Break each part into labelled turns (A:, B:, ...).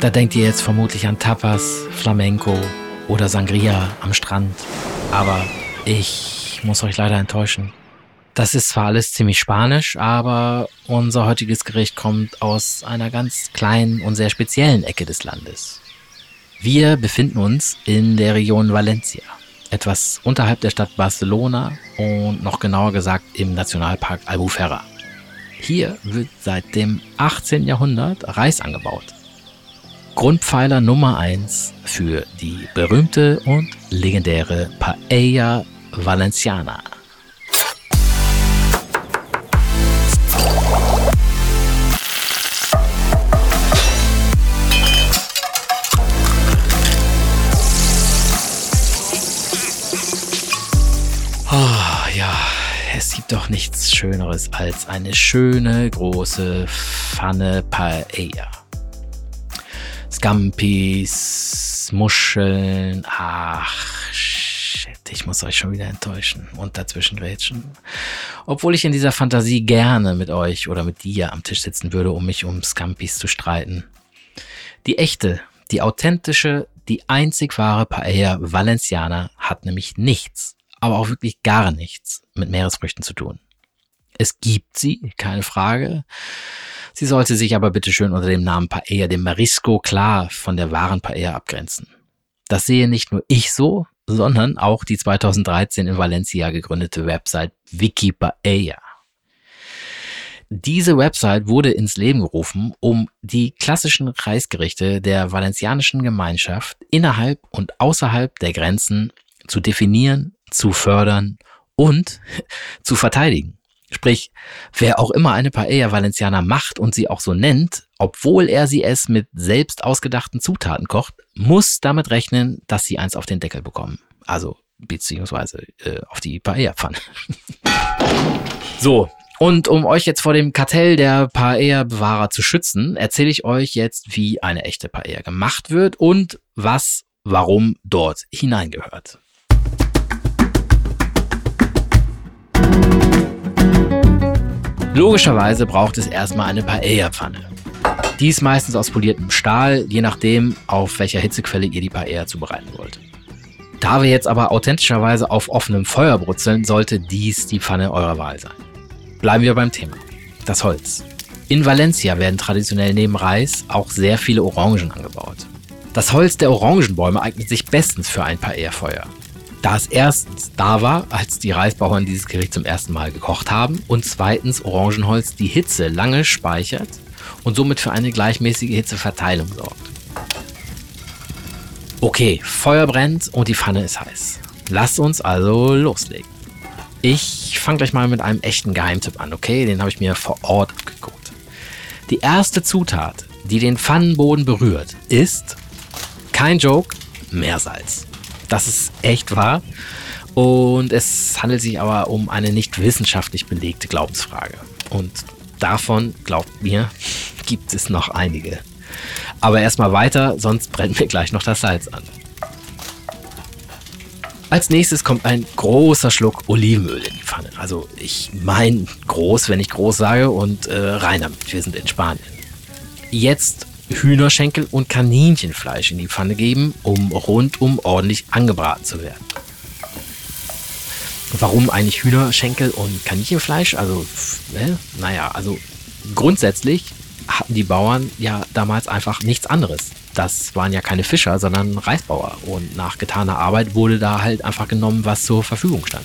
A: Da denkt ihr jetzt vermutlich an Tapas, Flamenco oder Sangria am Strand. Aber ich muss euch leider enttäuschen. Das ist zwar alles ziemlich spanisch, aber unser heutiges Gericht kommt aus einer ganz kleinen und sehr speziellen Ecke des Landes. Wir befinden uns in der Region Valencia, etwas unterhalb der Stadt Barcelona und noch genauer gesagt im Nationalpark Albufera. Hier wird seit dem 18. Jahrhundert Reis angebaut. Grundpfeiler Nummer 1 für die berühmte und legendäre Paella Valenciana. Ja, es gibt doch nichts Schöneres als eine schöne große Pfanne Paella. Scampis, Muscheln, ach, shit, ich muss euch schon wieder enttäuschen und dazwischen rätschen. Obwohl ich in dieser Fantasie gerne mit euch oder mit dir am Tisch sitzen würde, um mich um Scampis zu streiten. Die echte, die authentische, die einzig wahre Paella Valenciana hat nämlich nichts aber auch wirklich gar nichts mit Meeresfrüchten zu tun. Es gibt sie, keine Frage. Sie sollte sich aber bitteschön unter dem Namen Paella de Marisco klar von der wahren Paella abgrenzen. Das sehe nicht nur ich so, sondern auch die 2013 in Valencia gegründete Website Wikipaella. Diese Website wurde ins Leben gerufen, um die klassischen Reisgerichte der valencianischen Gemeinschaft innerhalb und außerhalb der Grenzen zu definieren, zu fördern und zu verteidigen. Sprich, wer auch immer eine Paella Valenciana macht und sie auch so nennt, obwohl er sie es mit selbst ausgedachten Zutaten kocht, muss damit rechnen, dass sie eins auf den Deckel bekommen. Also beziehungsweise äh, auf die Paella-Pfanne. so, und um euch jetzt vor dem Kartell der Paella-Bewahrer zu schützen, erzähle ich euch jetzt, wie eine echte Paella gemacht wird und was, warum dort hineingehört. Logischerweise braucht es erstmal eine Paella-Pfanne. Die ist meistens aus poliertem Stahl, je nachdem, auf welcher Hitzequelle ihr die Paella zubereiten wollt. Da wir jetzt aber authentischerweise auf offenem Feuer brutzeln, sollte dies die Pfanne eurer Wahl sein. Bleiben wir beim Thema. Das Holz. In Valencia werden traditionell neben Reis auch sehr viele Orangen angebaut. Das Holz der Orangenbäume eignet sich bestens für ein Paella-Feuer da es erstens da war, als die Reisbauern dieses Gericht zum ersten Mal gekocht haben und zweitens Orangenholz die Hitze lange speichert und somit für eine gleichmäßige Hitzeverteilung sorgt. Okay, Feuer brennt und die Pfanne ist heiß. Lasst uns also loslegen. Ich fange gleich mal mit einem echten Geheimtipp an, okay? Den habe ich mir vor Ort abgeguckt. Die erste Zutat, die den Pfannenboden berührt, ist kein Joke, Meersalz. Das ist echt wahr. Und es handelt sich aber um eine nicht wissenschaftlich belegte Glaubensfrage. Und davon, glaubt mir, gibt es noch einige. Aber erstmal weiter, sonst brennt mir gleich noch das Salz an. Als nächstes kommt ein großer Schluck Olivenöl in die Pfanne. Also ich meine groß, wenn ich groß sage und äh, rein damit. Wir sind in Spanien. Jetzt Hühnerschenkel und Kaninchenfleisch in die Pfanne geben, um rundum ordentlich angebraten zu werden. Warum eigentlich Hühnerschenkel und Kaninchenfleisch? Also, äh, naja, also grundsätzlich hatten die Bauern ja damals einfach nichts anderes. Das waren ja keine Fischer, sondern Reisbauer. Und nach getaner Arbeit wurde da halt einfach genommen, was zur Verfügung stand.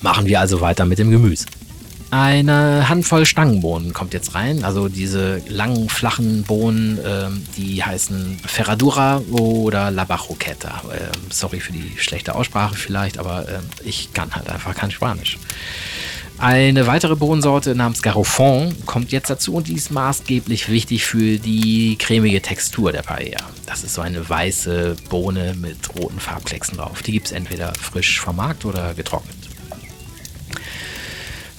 A: Machen wir also weiter mit dem Gemüse. Eine Handvoll Stangenbohnen kommt jetzt rein. Also diese langen, flachen Bohnen, ähm, die heißen Ferradura oder La Barroqueta. Ähm, sorry für die schlechte Aussprache vielleicht, aber ähm, ich kann halt einfach kein Spanisch. Eine weitere Bohnensorte namens Garofon kommt jetzt dazu und die ist maßgeblich wichtig für die cremige Textur der Paella. Das ist so eine weiße Bohne mit roten Farbklecksen drauf. Die gibt es entweder frisch vom Markt oder getrocknet.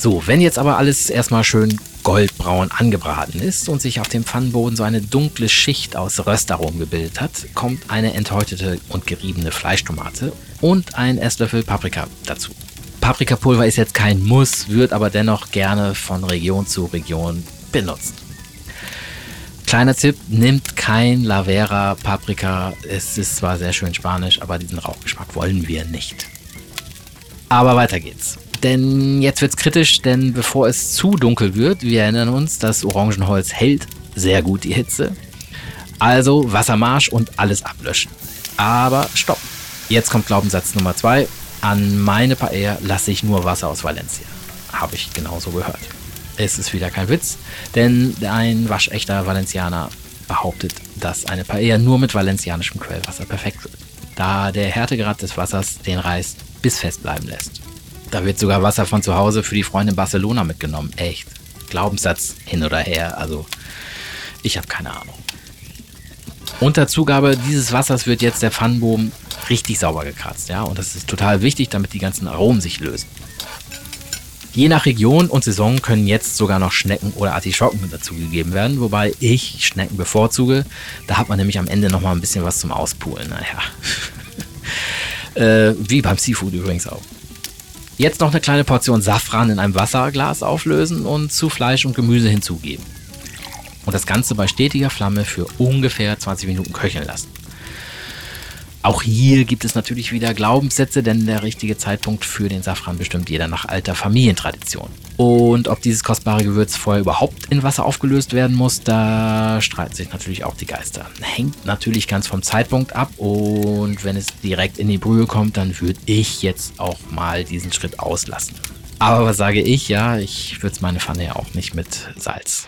A: So, wenn jetzt aber alles erstmal schön goldbraun angebraten ist und sich auf dem Pfannenboden so eine dunkle Schicht aus Röstaromen gebildet hat, kommt eine enthäutete und geriebene Fleischtomate und ein Esslöffel Paprika dazu. Paprikapulver ist jetzt kein Muss, wird aber dennoch gerne von Region zu Region benutzt. Kleiner Tipp, nimmt kein Lavera Paprika. Es ist zwar sehr schön spanisch, aber diesen Rauchgeschmack wollen wir nicht. Aber weiter geht's. Denn jetzt wird's kritisch, denn bevor es zu dunkel wird, wir erinnern uns, das Orangenholz hält sehr gut die Hitze. Also Wassermarsch und alles ablöschen. Aber stopp. Jetzt kommt Glaubenssatz Nummer zwei. An meine Paella lasse ich nur Wasser aus Valencia. Habe ich genauso gehört. Es ist wieder kein Witz, denn ein waschechter Valencianer behauptet, dass eine Paella nur mit valencianischem Quellwasser perfekt wird, da der Härtegrad des Wassers den Reis bis fest bleiben lässt. Da wird sogar Wasser von zu Hause für die Freunde in Barcelona mitgenommen. Echt. Glaubenssatz hin oder her. Also, ich habe keine Ahnung. Unter Zugabe dieses Wassers wird jetzt der Pfannenbogen richtig sauber gekratzt, ja. Und das ist total wichtig, damit die ganzen Aromen sich lösen. Je nach Region und Saison können jetzt sogar noch Schnecken oder Artischocken dazugegeben werden, wobei ich Schnecken bevorzuge. Da hat man nämlich am Ende noch mal ein bisschen was zum Auspulen. Naja. äh, wie beim Seafood übrigens auch. Jetzt noch eine kleine Portion Safran in einem Wasserglas auflösen und zu Fleisch und Gemüse hinzugeben. Und das Ganze bei stetiger Flamme für ungefähr 20 Minuten köcheln lassen. Auch hier gibt es natürlich wieder Glaubenssätze, denn der richtige Zeitpunkt für den Safran bestimmt jeder nach alter Familientradition. Und ob dieses kostbare Gewürz vorher überhaupt in Wasser aufgelöst werden muss, da streiten sich natürlich auch die Geister. Hängt natürlich ganz vom Zeitpunkt ab und wenn es direkt in die Brühe kommt, dann würde ich jetzt auch mal diesen Schritt auslassen. Aber was sage ich? Ja, ich würze meine Pfanne ja auch nicht mit Salz.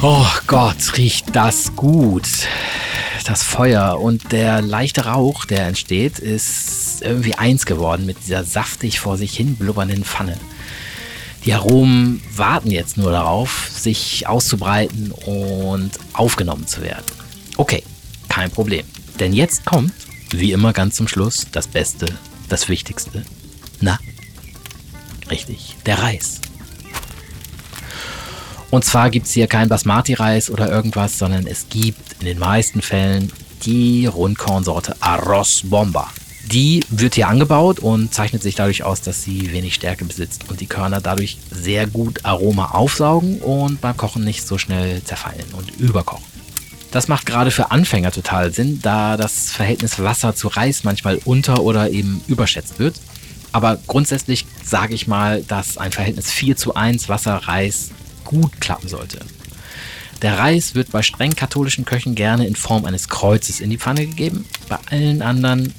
A: Oh Gott, riecht das gut. Das Feuer und der leichte Rauch, der entsteht, ist irgendwie eins geworden mit dieser saftig vor sich hin blubbernden Pfanne. Die Aromen warten jetzt nur darauf, sich auszubreiten und aufgenommen zu werden. Okay, kein Problem. Denn jetzt kommt, wie immer ganz zum Schluss, das Beste, das Wichtigste. Na? Richtig, der Reis. Und zwar gibt es hier kein Basmati-Reis oder irgendwas, sondern es gibt in den meisten Fällen die Rundkornsorte Arroz Bomba. Die wird hier angebaut und zeichnet sich dadurch aus, dass sie wenig Stärke besitzt und die Körner dadurch sehr gut Aroma aufsaugen und beim Kochen nicht so schnell zerfallen und überkochen. Das macht gerade für Anfänger total Sinn, da das Verhältnis Wasser zu Reis manchmal unter- oder eben überschätzt wird. Aber grundsätzlich sage ich mal, dass ein Verhältnis 4 zu 1 Wasser-Reis gut klappen sollte. Der Reis wird bei streng katholischen Köchen gerne in Form eines Kreuzes in die Pfanne gegeben. Bei allen anderen,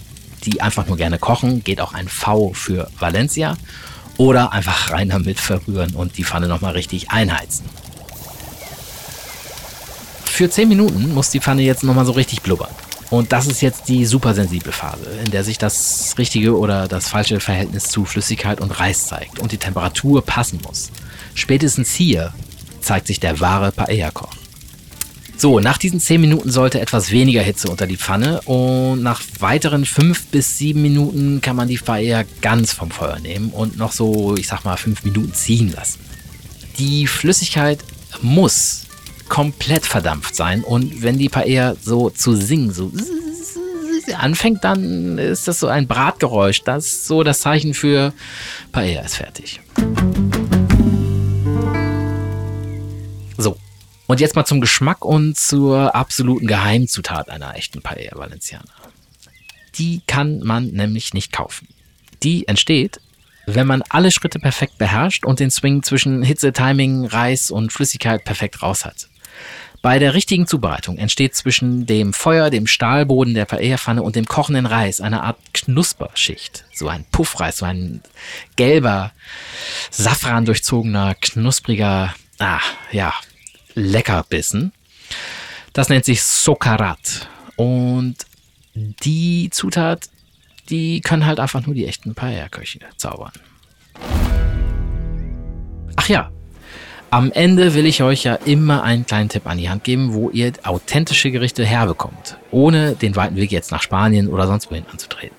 A: die einfach nur gerne kochen, geht auch ein V für Valencia. Oder einfach rein damit verrühren und die Pfanne nochmal richtig einheizen. Für 10 Minuten muss die Pfanne jetzt nochmal so richtig blubbern. Und das ist jetzt die supersensible Phase, in der sich das richtige oder das falsche Verhältnis zu Flüssigkeit und Reis zeigt und die Temperatur passen muss. Spätestens hier zeigt sich der wahre Paella-Koch. So, nach diesen 10 Minuten sollte etwas weniger Hitze unter die Pfanne und nach weiteren 5 bis 7 Minuten kann man die Paella ganz vom Feuer nehmen und noch so, ich sag mal, 5 Minuten ziehen lassen. Die Flüssigkeit muss komplett verdampft sein und wenn die Paella so zu singen, so anfängt, dann ist das so ein Bratgeräusch. Das ist so das Zeichen für Paella ist fertig. Und jetzt mal zum Geschmack und zur absoluten Geheimzutat einer echten Paella Valenciana. Die kann man nämlich nicht kaufen. Die entsteht, wenn man alle Schritte perfekt beherrscht und den Swing zwischen Hitze, Timing, Reis und Flüssigkeit perfekt raus hat. Bei der richtigen Zubereitung entsteht zwischen dem Feuer, dem Stahlboden der Paella-Pfanne und dem kochenden Reis eine Art Knusperschicht. So ein Puffreis, so ein gelber, safran durchzogener, knuspriger, ah, ja, Leckerbissen. Das nennt sich Sokarat. Und die Zutat, die können halt einfach nur die echten Paella-Köche zaubern. Ach ja, am Ende will ich euch ja immer einen kleinen Tipp an die Hand geben, wo ihr authentische Gerichte herbekommt, ohne den weiten Weg jetzt nach Spanien oder sonst wohin anzutreten.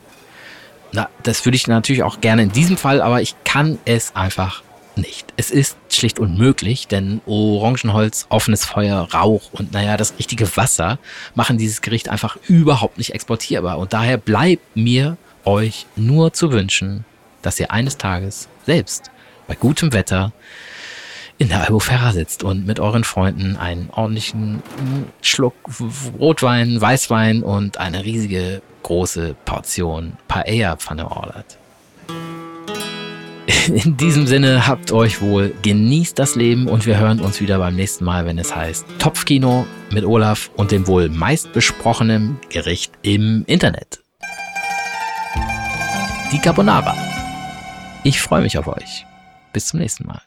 A: Na, das würde ich natürlich auch gerne in diesem Fall, aber ich kann es einfach nicht. Es ist schlicht unmöglich, denn Orangenholz, offenes Feuer, Rauch und naja, das richtige Wasser machen dieses Gericht einfach überhaupt nicht exportierbar. Und daher bleibt mir euch nur zu wünschen, dass ihr eines Tages selbst bei gutem Wetter in der Albufera sitzt und mit euren Freunden einen ordentlichen Schluck Rotwein, Weißwein und eine riesige große Portion Paella-Pfanne ordert. In diesem Sinne habt euch wohl, genießt das Leben und wir hören uns wieder beim nächsten Mal, wenn es heißt Topfkino mit Olaf und dem wohl meistbesprochenen Gericht im Internet. Die Carbonara. Ich freue mich auf euch. Bis zum nächsten Mal.